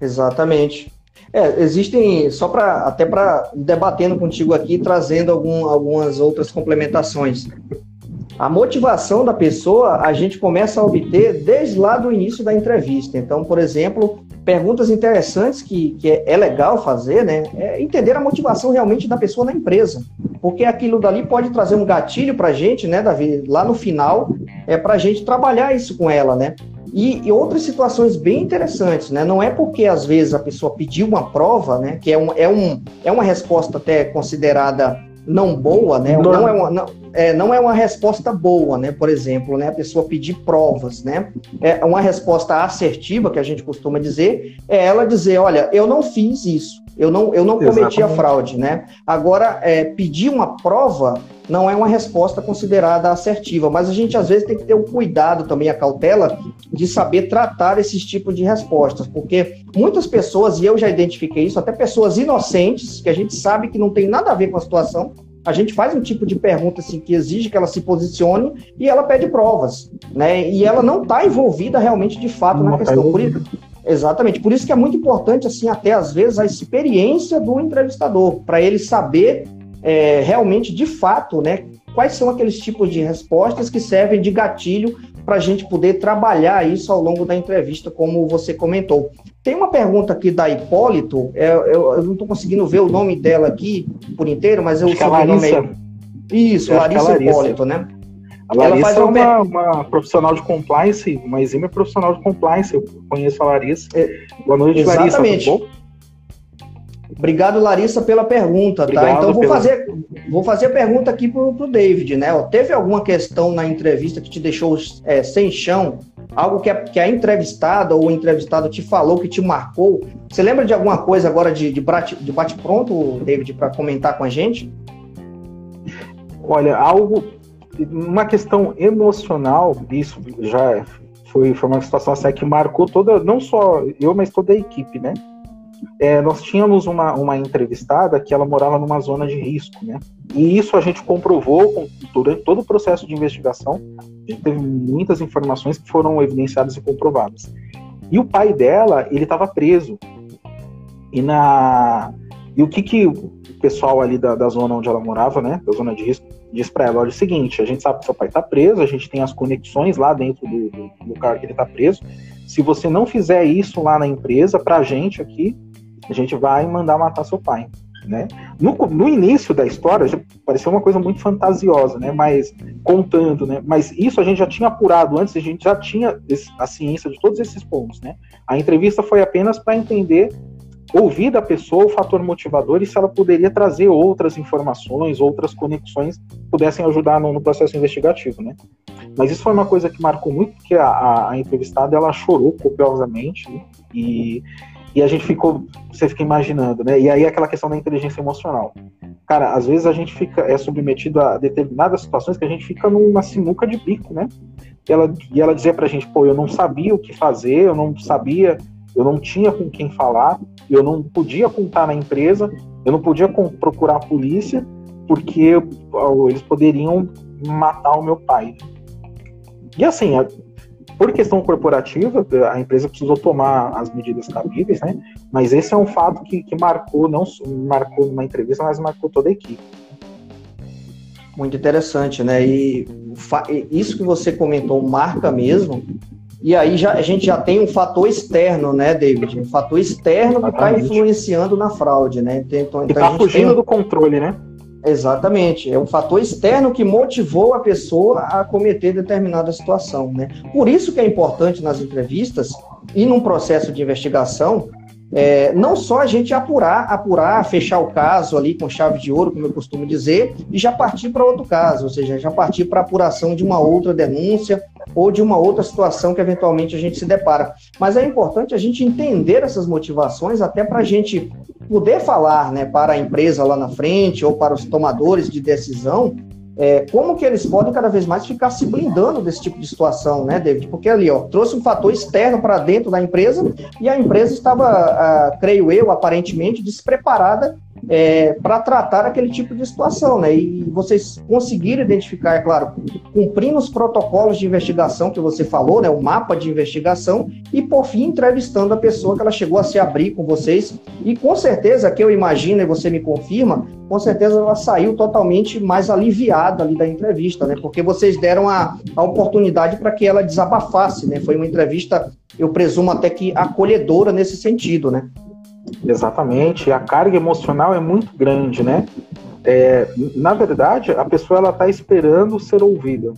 Exatamente. É, existem, só para até para debatendo contigo aqui, trazendo algum, algumas outras complementações. A motivação da pessoa a gente começa a obter desde lá do início da entrevista. Então, por exemplo, perguntas interessantes que, que é, é legal fazer, né? É entender a motivação realmente da pessoa na empresa. Porque aquilo dali pode trazer um gatilho para a gente, né, Davi? Lá no final, é para a gente trabalhar isso com ela, né? E, e, outras situações bem interessantes, né? Não é porque às vezes a pessoa pediu uma prova, né? Que é, um, é, um, é uma resposta até considerada não boa, né? Não, não é, uma, não, é, não é uma resposta boa, né? Por exemplo, né? A pessoa pedir provas, né? É uma resposta assertiva, que a gente costuma dizer, é ela dizer, olha, eu não fiz isso. Eu não, eu não cometi a fraude, né? Agora, é, pedir uma prova não é uma resposta considerada assertiva, mas a gente às vezes tem que ter o um cuidado também, a cautela, de saber tratar esses tipos de respostas, porque muitas pessoas, e eu já identifiquei isso, até pessoas inocentes, que a gente sabe que não tem nada a ver com a situação, a gente faz um tipo de pergunta assim que exige que ela se posicione e ela pede provas, né? E ela não está envolvida realmente de fato não na tá questão. Por isso, Exatamente. Por isso que é muito importante, assim, até às vezes, a experiência do entrevistador, para ele saber é, realmente, de fato, né, quais são aqueles tipos de respostas que servem de gatilho para a gente poder trabalhar isso ao longo da entrevista, como você comentou. Tem uma pergunta aqui da Hipólito, é, eu, eu, não estou conseguindo ver o nome dela aqui por inteiro, mas eu sei o nome é... Isso, Larissa, Larissa Hipólito, né? A Larissa ela faz uma, é uma, uma, profissional de compliance, uma exímia profissional de compliance. Eu conheço a Larissa. É, Boa noite, Exatamente. Larissa. Tudo bom? Obrigado, Larissa, pela pergunta, tá? Obrigado tá? Então vou pela... fazer, vou fazer a pergunta aqui pro, pro David, né? Teve alguma questão na entrevista que te deixou é, sem chão? Algo que a, que a entrevistada ou o entrevistado te falou, que te marcou? Você lembra de alguma coisa agora de, de bate-pronto, de bate David, para comentar com a gente? Olha, algo uma questão emocional, isso já foi, foi uma situação assim, que marcou toda, não só eu, mas toda a equipe, né? É, nós tínhamos uma, uma entrevistada que ela morava numa zona de risco, né? E isso a gente comprovou durante todo o processo de investigação. A gente teve muitas informações que foram evidenciadas e comprovadas. E o pai dela, ele estava preso. E na e o que que o pessoal ali da, da zona onde ela morava, né, da zona de risco, diz para ela: olha, é o seguinte, a gente sabe que seu pai está preso, a gente tem as conexões lá dentro do, do lugar que ele está preso. Se você não fizer isso lá na empresa, para a gente aqui, a gente vai mandar matar seu pai. Né? No, no início da história, já pareceu uma coisa muito fantasiosa, né? Mas contando, né? Mas isso a gente já tinha apurado antes, a gente já tinha a ciência de todos esses pontos, né? A entrevista foi apenas para entender ouvir da pessoa o fator motivador e se ela poderia trazer outras informações, outras conexões pudessem ajudar no, no processo investigativo, né? Mas isso foi uma coisa que marcou muito, porque a, a, a entrevistada ela chorou copiosamente né? e, e a gente ficou, você fica imaginando, né? E aí aquela questão da inteligência emocional. Cara, às vezes a gente fica é submetido a determinadas situações que a gente fica numa sinuca de bico, né? E ela, e ela dizia pra gente, pô, eu não sabia o que fazer, eu não sabia eu não tinha com quem falar, eu não podia contar na empresa, eu não podia procurar a polícia, porque eles poderiam matar o meu pai. E assim, por questão corporativa, a empresa precisou tomar as medidas cabíveis, né? Mas esse é um fato que, que marcou, não marcou numa entrevista, mas marcou toda a equipe. Muito interessante, né? E isso que você comentou marca mesmo. E aí já, a gente já tem um fator externo, né, David? Um fator externo que está influenciando na fraude, né? Então, então está fugindo tem... do controle, né? Exatamente. É um fator externo que motivou a pessoa a cometer determinada situação. Né? Por isso que é importante nas entrevistas e num processo de investigação, é, não só a gente apurar, apurar, fechar o caso ali com chave de ouro, como eu costumo dizer, e já partir para outro caso, ou seja, já partir para apuração de uma outra denúncia ou de uma outra situação que eventualmente a gente se depara. Mas é importante a gente entender essas motivações até para a gente poder falar né, para a empresa lá na frente ou para os tomadores de decisão é, como que eles podem cada vez mais ficar se blindando desse tipo de situação, né, David? Porque ali, ó, trouxe um fator externo para dentro da empresa e a empresa estava, ah, creio eu, aparentemente despreparada é, para tratar aquele tipo de situação, né? E vocês conseguiram identificar, é claro, cumprindo os protocolos de investigação que você falou, né? O mapa de investigação e por fim entrevistando a pessoa que ela chegou a se abrir com vocês e com certeza que eu imagino e você me confirma, com certeza ela saiu totalmente mais aliviada ali da entrevista, né? Porque vocês deram a, a oportunidade para que ela desabafasse, né? Foi uma entrevista, eu presumo até que acolhedora nesse sentido, né? Exatamente, a carga emocional é muito grande, né? É, na verdade, a pessoa ela está esperando ser ouvida.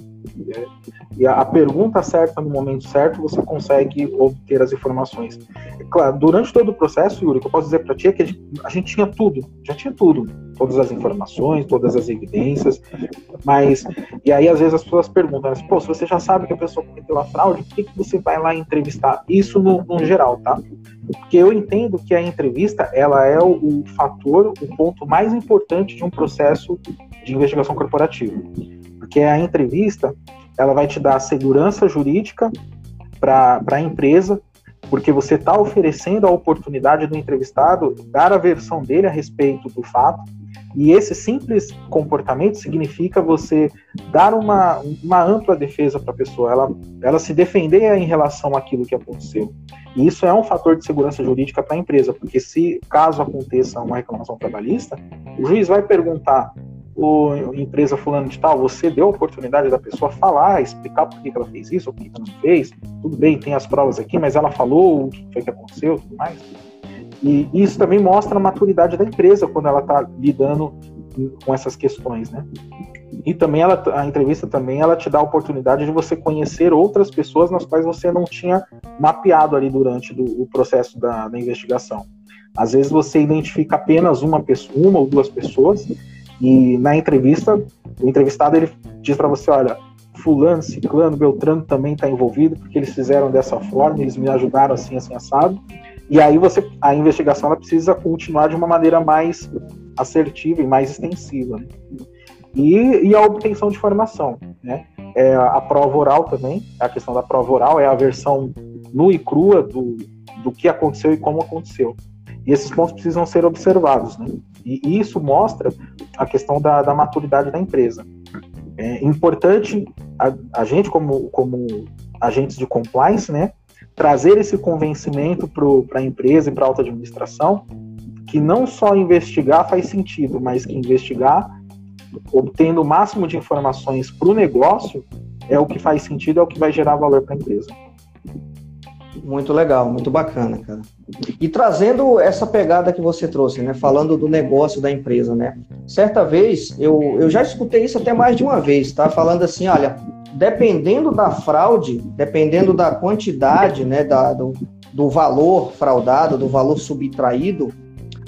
E a, pergunta certa no momento certo, você consegue obter as informações. É claro, durante todo o processo, Yuri, o que eu posso dizer para ti é que a gente, a gente, tinha tudo, já tinha tudo, todas as informações, todas as evidências, mas e aí às vezes as pessoas perguntam, pô, se você já sabe que a pessoa cometeu a fraude, por que, que você vai lá entrevistar? Isso no, no geral, tá? Porque eu entendo que a entrevista ela é o, o fator, o ponto mais importante de um processo de investigação corporativa. Porque a entrevista ela vai te dar segurança jurídica para a empresa, porque você está oferecendo a oportunidade do entrevistado dar a versão dele a respeito do fato, e esse simples comportamento significa você dar uma, uma ampla defesa para a pessoa, ela, ela se defender em relação àquilo que aconteceu. E isso é um fator de segurança jurídica para a empresa, porque se caso aconteça uma reclamação trabalhista, o juiz vai perguntar o empresa fulano de tal, você deu a oportunidade da pessoa falar, explicar por que ela fez isso, ou por que ela não fez, tudo bem, tem as provas aqui, mas ela falou o que foi que aconteceu, tudo mais. E isso também mostra a maturidade da empresa quando ela está lidando com essas questões, né? E também ela, a entrevista também ela te dá a oportunidade de você conhecer outras pessoas nas quais você não tinha mapeado ali durante do, o processo da, da investigação. Às vezes você identifica apenas uma pessoa, uma ou duas pessoas, e na entrevista o entrevistado ele diz para você, olha, fulano, ciclano, beltrano também está envolvido porque eles fizeram dessa forma, eles me ajudaram assim, assim assado. E aí você, a investigação ela precisa continuar de uma maneira mais assertiva e mais extensiva. Né? E, e, a obtenção de informação, né? É a prova oral também, a questão da prova oral é a versão nua e crua do, do que aconteceu e como aconteceu. E esses pontos precisam ser observados, né? E, isso mostra a questão da, da maturidade da empresa. É importante a, a gente, como, como agentes de compliance, né, trazer esse convencimento para a empresa e para a alta administração que não só investigar faz sentido, mas que investigar obtendo o máximo de informações para o negócio é o que faz sentido, é o que vai gerar valor para a empresa. Muito legal, muito bacana, cara. E trazendo essa pegada que você trouxe, né? Falando do negócio da empresa, né? Certa vez, eu, eu já escutei isso até mais de uma vez, tá? Falando assim, olha, dependendo da fraude, dependendo da quantidade, né, da, do, do valor fraudado, do valor subtraído,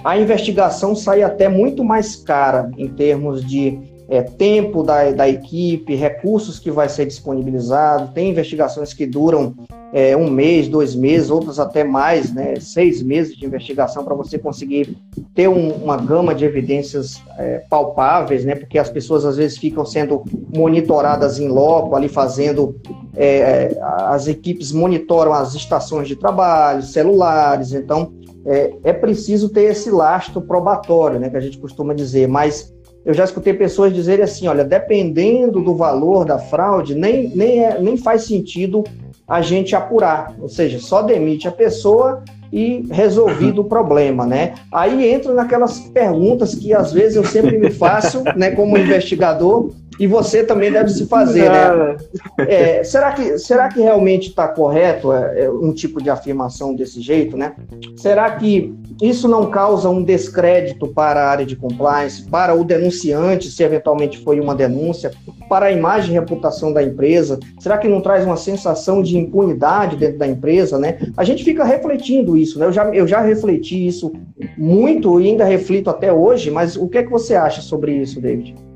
a investigação sai até muito mais cara em termos de é, tempo da, da equipe, recursos que vai ser disponibilizado. Tem investigações que duram é, um mês, dois meses, outras até mais, né, seis meses de investigação para você conseguir ter um, uma gama de evidências é, palpáveis, né, porque as pessoas às vezes ficam sendo monitoradas em loco, ali fazendo, é, as equipes monitoram as estações de trabalho, celulares, então é, é preciso ter esse lastro probatório, né, que a gente costuma dizer, mas eu já escutei pessoas dizerem assim, olha, dependendo do valor da fraude, nem, nem, é, nem faz sentido a gente apurar, ou seja, só demite a pessoa e resolvido o problema, né? Aí entra naquelas perguntas que às vezes eu sempre me faço, né, como investigador, e você também deve se fazer, né? É, será, que, será que realmente está correto é, é, um tipo de afirmação desse jeito, né? Será que isso não causa um descrédito para a área de compliance, para o denunciante, se eventualmente foi uma denúncia, para a imagem e reputação da empresa? Será que não traz uma sensação de impunidade dentro da empresa, né? A gente fica refletindo isso, né? Eu já, eu já refleti isso muito e ainda reflito até hoje, mas o que é que você acha sobre isso, David?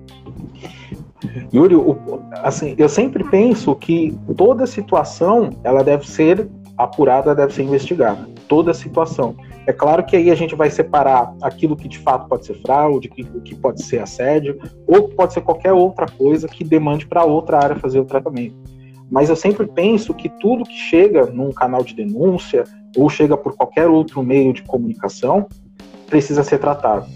Yuri, assim, eu sempre penso que toda situação ela deve ser apurada, deve ser investigada. Toda situação. É claro que aí a gente vai separar aquilo que de fato pode ser fraude, que, que pode ser assédio, ou pode ser qualquer outra coisa que demande para outra área fazer o tratamento. Mas eu sempre penso que tudo que chega num canal de denúncia ou chega por qualquer outro meio de comunicação precisa ser tratado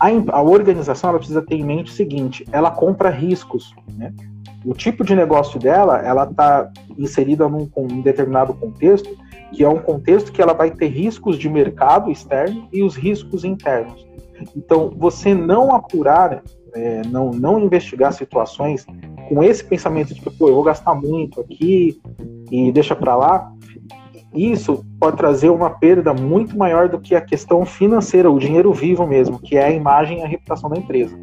a, a organização ela precisa ter em mente o seguinte: ela compra riscos. Né? O tipo de negócio dela, ela está inserida num, num determinado contexto, que é um contexto que ela vai ter riscos de mercado externo e os riscos internos. Então, você não apurar, é, não, não investigar situações com esse pensamento de que, pô, eu vou gastar muito aqui e deixa para lá, isso pode trazer uma perda muito maior do que a questão financeira, o dinheiro vivo mesmo, que é a imagem e a reputação da empresa.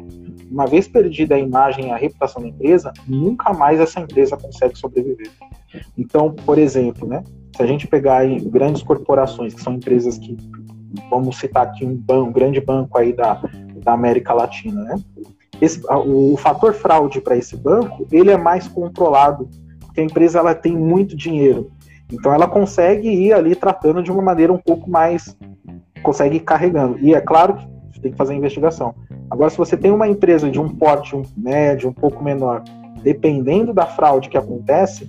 Uma vez perdida a imagem e a reputação da empresa, nunca mais essa empresa consegue sobreviver. Então, por exemplo, né, se a gente pegar grandes corporações, que são empresas que, vamos citar aqui um, banco, um grande banco aí da, da América Latina, né, esse, o, o fator fraude para esse banco, ele é mais controlado, porque a empresa ela tem muito dinheiro, então ela consegue ir ali tratando de uma maneira um pouco mais. consegue ir carregando. E é claro que tem que fazer a investigação. Agora, se você tem uma empresa de um porte um médio, um pouco menor, dependendo da fraude que acontece,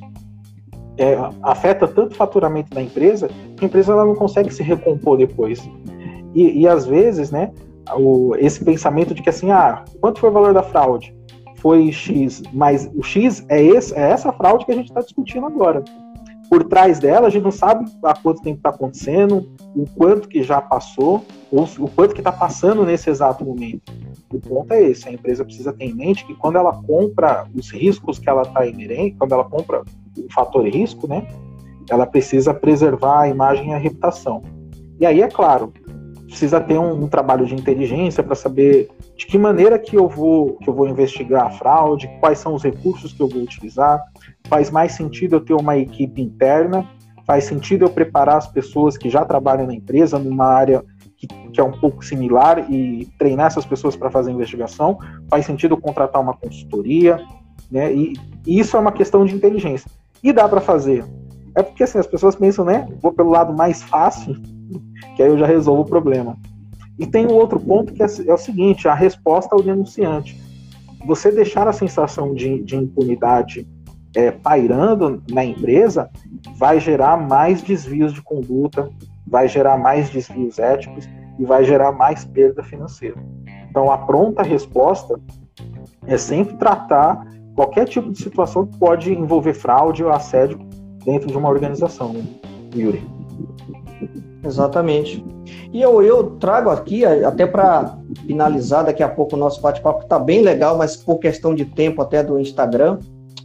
é, afeta tanto o faturamento da empresa que a empresa ela não consegue se recompor depois. E, e às vezes, né, o, esse pensamento de que assim, ah, quanto foi o valor da fraude? Foi X, mas o X é, esse, é essa fraude que a gente está discutindo agora por trás dela, a gente não sabe há quanto tempo está acontecendo, o quanto que já passou, ou o quanto que está passando nesse exato momento. O ponto é esse, a empresa precisa ter em mente que quando ela compra os riscos que ela está inerente, quando ela compra o fator risco, né, ela precisa preservar a imagem e a reputação. E aí, é claro, precisa ter um, um trabalho de inteligência para saber de que maneira que eu vou que eu vou investigar a fraude, quais são os recursos que eu vou utilizar, faz mais sentido eu ter uma equipe interna, faz sentido eu preparar as pessoas que já trabalham na empresa numa área que, que é um pouco similar e treinar essas pessoas para fazer investigação, faz sentido eu contratar uma consultoria, né? E, e isso é uma questão de inteligência. E dá para fazer. É porque assim, as pessoas pensam, né? Vou pelo lado mais fácil, que aí eu já resolvo o problema. E tem um outro ponto que é, é o seguinte: a resposta ao denunciante. Você deixar a sensação de, de impunidade é, pairando na empresa vai gerar mais desvios de conduta, vai gerar mais desvios éticos e vai gerar mais perda financeira. Então, a pronta resposta é sempre tratar qualquer tipo de situação que pode envolver fraude ou assédio dentro de uma organização, né, Yuri. Exatamente. E eu, eu trago aqui, até para finalizar daqui a pouco o nosso bate-papo, está bem legal, mas por questão de tempo até do Instagram,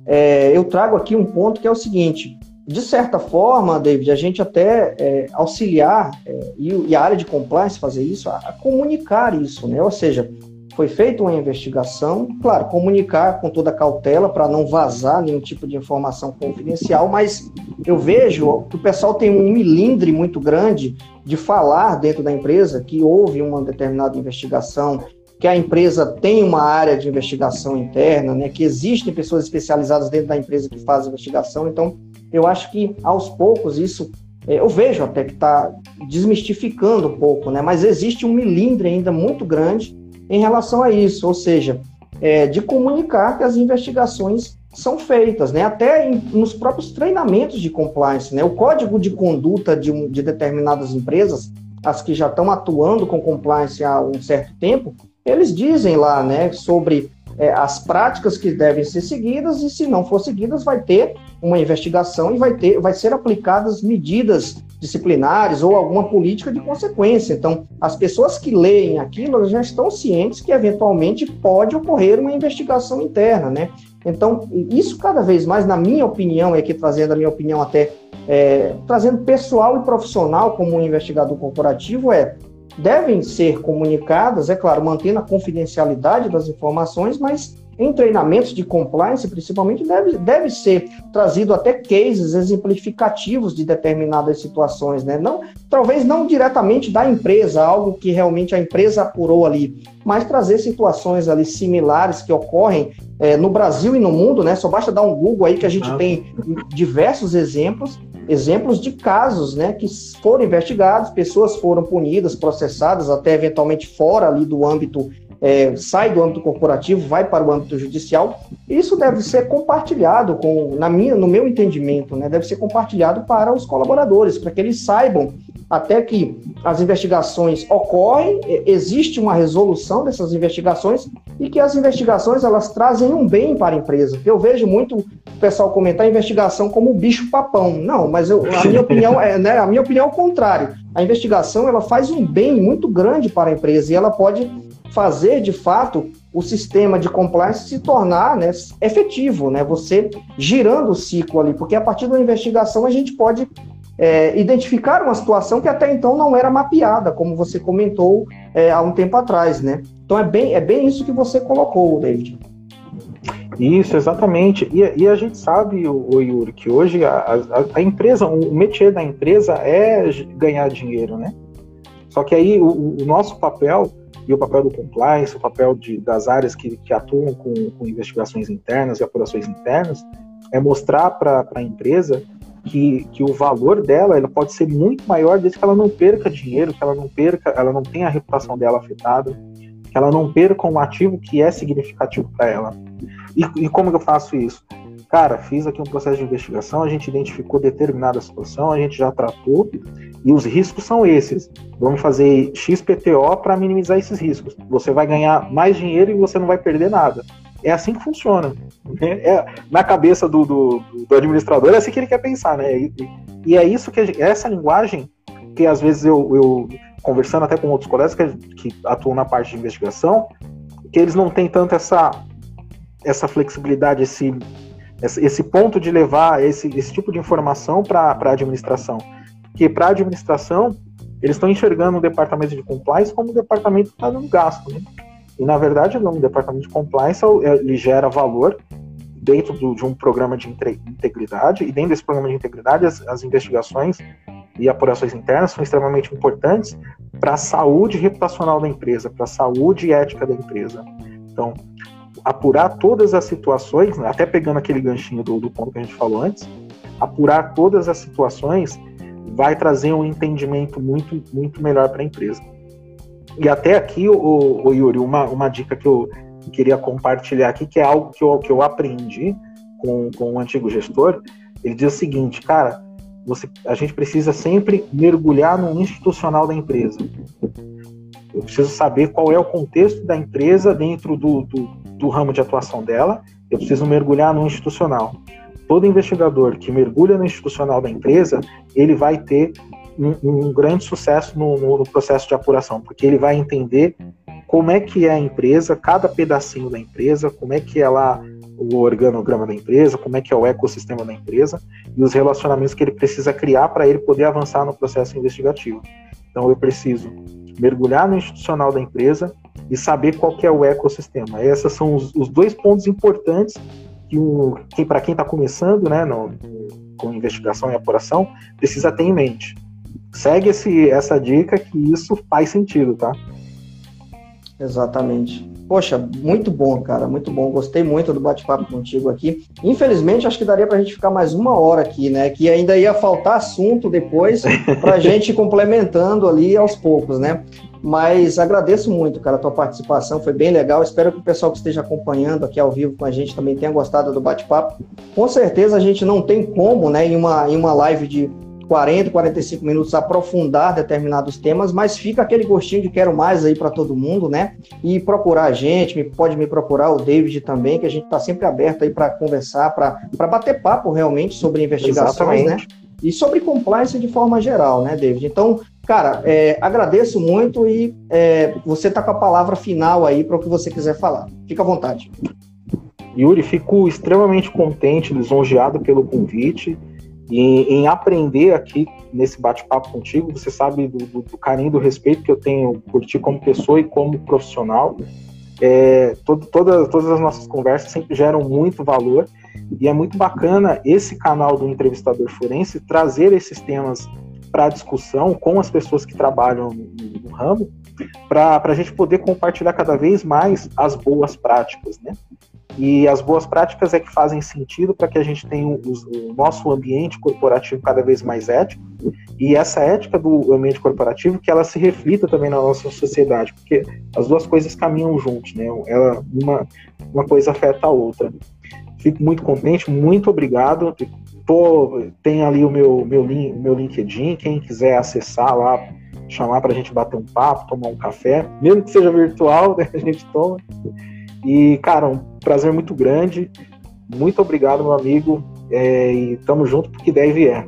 é, eu trago aqui um ponto que é o seguinte: de certa forma, David, a gente até é, auxiliar é, e, e, a área de compliance fazer isso, a, a, comunicar isso, né? Ou seja, foi feita uma investigação, claro, comunicar com toda cautela para não vazar nenhum tipo de informação confidencial, mas eu vejo que o pessoal tem um milindre muito grande de falar dentro da empresa que houve uma determinada investigação, que a empresa tem uma área de investigação interna, né, que existem pessoas especializadas dentro da empresa que fazem investigação. Então, eu acho que aos poucos isso é, eu vejo até que está desmistificando um pouco, né? Mas existe um milindre ainda muito grande em relação a isso, ou seja, é, de comunicar que as investigações são feitas, né? Até em, nos próprios treinamentos de compliance, né? O código de conduta de, de determinadas empresas, as que já estão atuando com compliance há um certo tempo, eles dizem lá, né, sobre é, as práticas que devem ser seguidas e se não for seguidas vai ter uma investigação e vai ter, vai ser aplicadas medidas disciplinares ou alguma política de consequência. Então, as pessoas que leem aquilo já estão cientes que eventualmente pode ocorrer uma investigação interna, né? Então, isso cada vez mais, na minha opinião, e aqui trazendo a minha opinião até, é, trazendo pessoal e profissional como um investigador corporativo, é devem ser comunicadas, é claro, mantendo a confidencialidade das informações, mas em treinamentos de compliance, principalmente, deve, deve ser trazido até cases exemplificativos de determinadas situações, né? Não, talvez não diretamente da empresa, algo que realmente a empresa apurou ali, mas trazer situações ali similares que ocorrem é, no Brasil e no mundo, né? Só basta dar um Google aí que a gente ah. tem diversos exemplos, exemplos de casos, né? Que foram investigados, pessoas foram punidas, processadas, até eventualmente fora ali do âmbito é, sai do âmbito corporativo, vai para o âmbito judicial, isso deve ser compartilhado com, na minha, no meu entendimento, né, deve ser compartilhado para os colaboradores, para que eles saibam até que as investigações ocorrem, existe uma resolução dessas investigações e que as investigações elas trazem um bem para a empresa. Eu vejo muito o pessoal comentar a investigação como bicho papão. Não, mas eu, a minha opinião é, né, a minha opinião é o contrário. A investigação ela faz um bem muito grande para a empresa e ela pode fazer de fato o sistema de compliance se tornar né, efetivo, né? Você girando o ciclo ali, porque a partir da investigação a gente pode é, identificar uma situação que até então não era mapeada, como você comentou é, há um tempo atrás, né? Então é bem, é bem isso que você colocou, David. Isso, exatamente. E, e a gente sabe, o, o Yuri, que hoje a, a, a, empresa, o métier da empresa é ganhar dinheiro, né? Só que aí o, o nosso papel e o papel do compliance, o papel de, das áreas que, que atuam com, com, investigações internas e apurações internas, é mostrar para a empresa que, que o valor dela ela pode ser muito maior desde que ela não perca dinheiro, que ela não perca, ela não tenha a reputação dela afetada, que ela não perca um ativo que é significativo para ela. E, e como eu faço isso? Cara, fiz aqui um processo de investigação, a gente identificou determinada situação, a gente já tratou, e os riscos são esses. Vamos fazer XPTO para minimizar esses riscos. Você vai ganhar mais dinheiro e você não vai perder nada. É assim que funciona. É, na cabeça do, do, do, administrador, é assim que ele quer pensar, né? E, e é isso que essa linguagem que às vezes eu, eu conversando até com outros colegas que, que atuam na parte de investigação, que eles não têm tanto essa essa flexibilidade, esse esse ponto de levar esse, esse tipo de informação para a administração. Porque para a administração, eles estão enxergando o departamento de compliance como um departamento que está dando gasto. Né? E, na verdade, o departamento de compliance é, ele gera valor dentro do, de um programa de integridade, e dentro desse programa de integridade, as, as investigações e apurações internas são extremamente importantes para a saúde reputacional da empresa, para a saúde ética da empresa. Então, apurar todas as situações, né, até pegando aquele ganchinho do, do ponto que a gente falou antes, apurar todas as situações vai trazer um entendimento muito, muito melhor para a empresa. E até aqui, o, o, Yuri, uma, uma dica que eu queria compartilhar aqui, que é algo que eu, que eu aprendi com, com um antigo gestor, ele diz o seguinte, cara, você, a gente precisa sempre mergulhar no institucional da empresa. Eu preciso saber qual é o contexto da empresa dentro do, do, do ramo de atuação dela, eu preciso mergulhar no institucional. Todo investigador que mergulha no institucional da empresa, ele vai ter um, um grande sucesso no, no, no processo de apuração, porque ele vai entender como é que é a empresa, cada pedacinho da empresa, como é que ela o organograma da empresa, como é que é o ecossistema da empresa e os relacionamentos que ele precisa criar para ele poder avançar no processo investigativo. Então eu preciso mergulhar no institucional da empresa e saber qual que é o ecossistema. Esses são os, os dois pontos importantes que, que para quem está começando né, no, com investigação e apuração, precisa ter em mente. Segue esse, essa dica que isso faz sentido, tá? Exatamente. Poxa, muito bom, cara, muito bom. Gostei muito do bate-papo contigo aqui. Infelizmente, acho que daria para a gente ficar mais uma hora aqui, né? Que ainda ia faltar assunto depois para a gente ir complementando ali aos poucos, né? Mas agradeço muito, cara, a tua participação, foi bem legal. Espero que o pessoal que esteja acompanhando aqui ao vivo com a gente também tenha gostado do bate-papo. Com certeza a gente não tem como, né, em uma, em uma live de 40, 45 minutos aprofundar determinados temas, mas fica aquele gostinho de quero mais aí para todo mundo, né? E procurar a gente, pode me procurar o David também, que a gente está sempre aberto aí para conversar, para bater papo realmente sobre investigações, né? Exatamente. né? E sobre compliance de forma geral, né, David? Então, cara, é, agradeço muito e é, você está com a palavra final aí para o que você quiser falar. Fica à vontade. Yuri, fico extremamente contente, lisonjeado pelo convite em aprender aqui nesse bate-papo contigo. Você sabe do, do, do, carinho, do respeito que eu tenho por ti como pessoa e como profissional. É, todo, toda, todas as nossas conversas sempre geram muito valor e é muito bacana esse canal do entrevistador forense trazer esses temas para discussão com as pessoas que trabalham no, ramo, para a gente poder compartilhar cada vez mais as boas práticas, né? E as boas práticas é que fazem sentido para que a gente tenha o, o, nosso ambiente corporativo cada vez mais ético e essa ética do ambiente corporativo que ela se reflita também na nossa sociedade, porque as duas coisas caminham juntos, né? Ela, uma, uma coisa afeta a outra. Fico muito contente, muito obrigado. Tô, tem ali o meu, meu, meu LinkedIn, quem quiser acessar lá, chamar para a gente bater um papo, tomar um café, mesmo que seja virtual, né, a gente toma. E, cara, um prazer muito grande. Muito obrigado, meu amigo. É, e tamo junto porque deve é.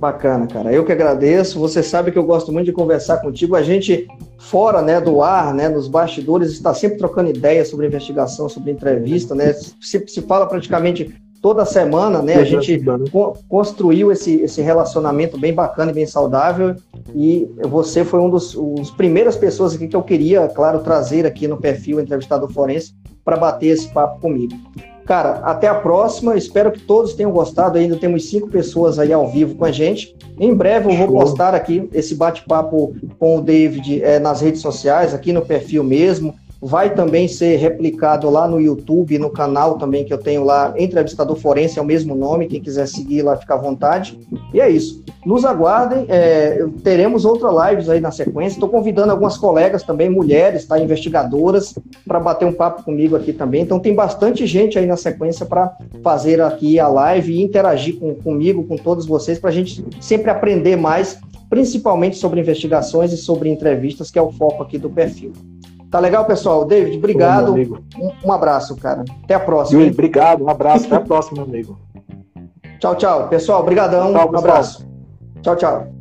Bacana, cara. Eu que agradeço. Você sabe que eu gosto muito de conversar contigo. A gente, fora né, do ar, né, nos bastidores, está sempre trocando ideias sobre investigação, sobre entrevista, né? Se, se fala praticamente toda semana, né? A gente co construiu esse, esse relacionamento bem bacana e bem saudável. E você foi um dos, dos primeiras pessoas aqui que eu queria, claro, trazer aqui no perfil Entrevistado Forense para bater esse papo comigo. Cara, até a próxima. Espero que todos tenham gostado. Ainda temos cinco pessoas aí ao vivo com a gente. Em breve eu vou Show. postar aqui esse bate-papo com o David é, nas redes sociais, aqui no perfil mesmo vai também ser replicado lá no YouTube, no canal também que eu tenho lá, Entrevistador Forense, é o mesmo nome, quem quiser seguir lá fica à vontade. E é isso. Nos aguardem, é, teremos outras lives aí na sequência. Estou convidando algumas colegas também, mulheres, tá, investigadoras, para bater um papo comigo aqui também. Então tem bastante gente aí na sequência para fazer aqui a live e interagir com, comigo, com todos vocês, para a gente sempre aprender mais, principalmente sobre investigações e sobre entrevistas, que é o foco aqui do perfil. Tá legal, pessoal? David, obrigado. Um, um, abraço, cara. Até a próxima. Yuri, obrigado. Um abraço. Até a próxima, meu amigo. Tchau, tchau. Pessoal, obrigadão. um abraço. Tchau, tchau.